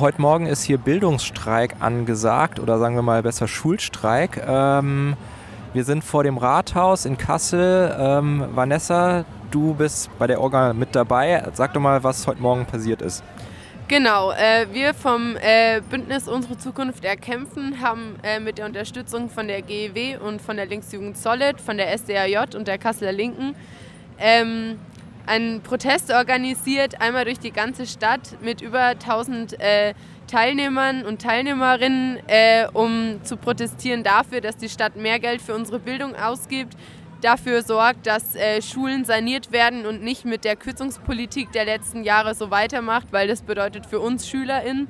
Heute Morgen ist hier Bildungsstreik angesagt oder sagen wir mal besser Schulstreik. Ähm, wir sind vor dem Rathaus in Kassel. Ähm, Vanessa, du bist bei der Orga mit dabei. Sag doch mal, was heute Morgen passiert ist. Genau, äh, wir vom äh, Bündnis Unsere Zukunft erkämpfen haben äh, mit der Unterstützung von der GEW und von der Linksjugend Solid, von der SDAJ und der Kasseler Linken ähm, einen Protest organisiert, einmal durch die ganze Stadt mit über 1000 äh, Teilnehmern und Teilnehmerinnen, äh, um zu protestieren dafür, dass die Stadt mehr Geld für unsere Bildung ausgibt, dafür sorgt, dass äh, Schulen saniert werden und nicht mit der Kürzungspolitik der letzten Jahre so weitermacht, weil das bedeutet für uns SchülerInnen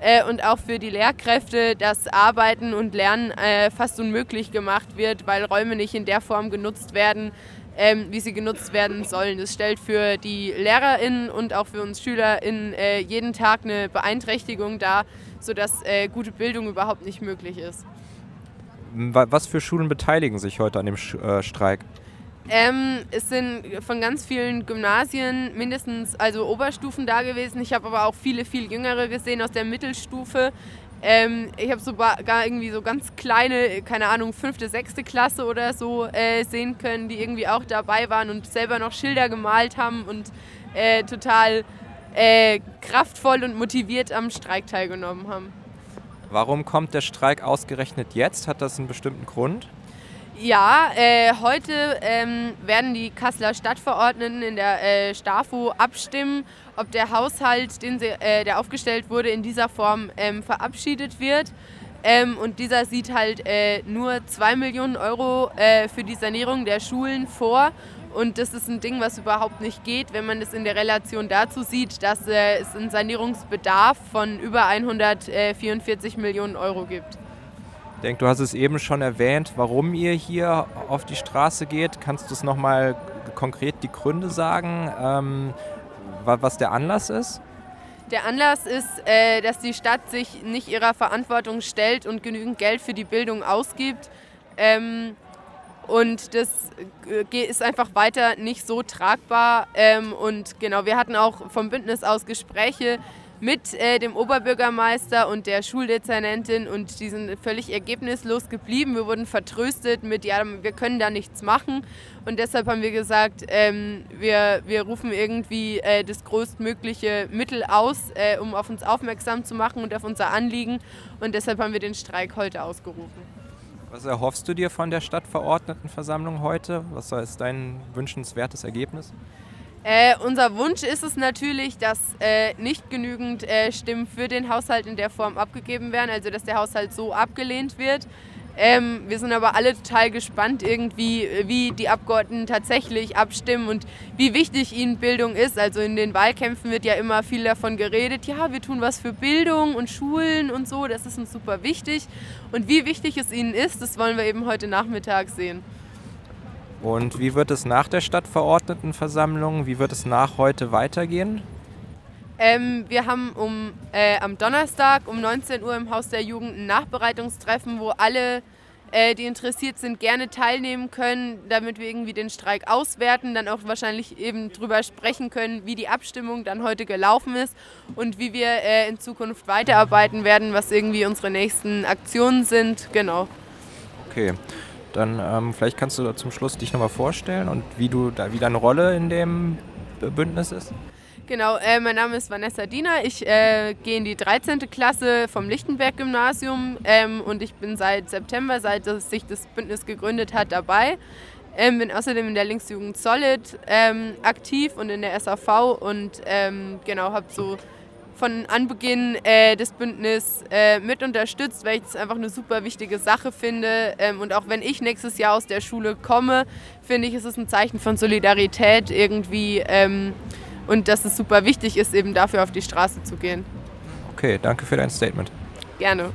äh, und auch für die Lehrkräfte, dass Arbeiten und Lernen äh, fast unmöglich gemacht wird, weil Räume nicht in der Form genutzt werden, ähm, wie sie genutzt werden sollen. Das stellt für die LehrerInnen und auch für uns SchülerInnen äh, jeden Tag eine Beeinträchtigung dar, sodass äh, gute Bildung überhaupt nicht möglich ist. Was für Schulen beteiligen sich heute an dem äh, Streik? Ähm, es sind von ganz vielen Gymnasien mindestens also Oberstufen da gewesen. Ich habe aber auch viele, viel jüngere gesehen aus der Mittelstufe. Ähm, ich habe sogar irgendwie so ganz kleine, keine Ahnung, fünfte, sechste Klasse oder so äh, sehen können, die irgendwie auch dabei waren und selber noch Schilder gemalt haben und äh, total äh, kraftvoll und motiviert am Streik teilgenommen haben. Warum kommt der Streik ausgerechnet jetzt? Hat das einen bestimmten Grund? Ja, äh, heute ähm, werden die Kasseler Stadtverordneten in der äh, STAFO abstimmen, ob der Haushalt, den sie, äh, der aufgestellt wurde, in dieser Form ähm, verabschiedet wird. Ähm, und dieser sieht halt äh, nur 2 Millionen Euro äh, für die Sanierung der Schulen vor. Und das ist ein Ding, was überhaupt nicht geht, wenn man es in der Relation dazu sieht, dass äh, es einen Sanierungsbedarf von über 144 Millionen Euro gibt. Ich denke, du hast es eben schon erwähnt, warum ihr hier auf die Straße geht. Kannst du es nochmal konkret die Gründe sagen, ähm, was der Anlass ist? Der Anlass ist, äh, dass die Stadt sich nicht ihrer Verantwortung stellt und genügend Geld für die Bildung ausgibt. Ähm, und das äh, ist einfach weiter nicht so tragbar. Ähm, und genau, wir hatten auch vom Bündnis aus Gespräche mit äh, dem Oberbürgermeister und der Schuldezernentin und die sind völlig ergebnislos geblieben. Wir wurden vertröstet mit, ja, wir können da nichts machen und deshalb haben wir gesagt, ähm, wir, wir rufen irgendwie äh, das größtmögliche Mittel aus, äh, um auf uns aufmerksam zu machen und auf unser Anliegen und deshalb haben wir den Streik heute ausgerufen. Was erhoffst du dir von der Stadtverordnetenversammlung heute? Was ist dein wünschenswertes Ergebnis? Äh, unser Wunsch ist es natürlich, dass äh, nicht genügend äh, Stimmen für den Haushalt in der Form abgegeben werden, also dass der Haushalt so abgelehnt wird. Ähm, wir sind aber alle total gespannt irgendwie, wie die Abgeordneten tatsächlich abstimmen und wie wichtig ihnen Bildung ist. Also in den Wahlkämpfen wird ja immer viel davon geredet, ja, wir tun was für Bildung und Schulen und so, das ist uns super wichtig. Und wie wichtig es ihnen ist, das wollen wir eben heute Nachmittag sehen. Und wie wird es nach der Stadtverordnetenversammlung, wie wird es nach heute weitergehen? Ähm, wir haben um, äh, am Donnerstag um 19 Uhr im Haus der Jugend ein Nachbereitungstreffen, wo alle, äh, die interessiert sind, gerne teilnehmen können, damit wir irgendwie den Streik auswerten, dann auch wahrscheinlich eben drüber sprechen können, wie die Abstimmung dann heute gelaufen ist und wie wir äh, in Zukunft weiterarbeiten werden, was irgendwie unsere nächsten Aktionen sind. Genau. Okay. Dann ähm, vielleicht kannst du zum Schluss dich nochmal vorstellen und wie, du da, wie deine Rolle in dem Bündnis ist. Genau, äh, mein Name ist Vanessa Diener. Ich äh, gehe in die 13. Klasse vom Lichtenberg-Gymnasium ähm, und ich bin seit September, seit sich das Bündnis gegründet hat, dabei. Ähm, bin außerdem in der Linksjugend Solid ähm, aktiv und in der SAV und ähm, genau habe so von Anbeginn äh, des Bündnisses äh, mit unterstützt, weil ich das einfach eine super wichtige Sache finde. Ähm, und auch wenn ich nächstes Jahr aus der Schule komme, finde ich, ist es ein Zeichen von Solidarität irgendwie ähm, und dass es super wichtig ist, eben dafür auf die Straße zu gehen. Okay, danke für dein Statement. Gerne.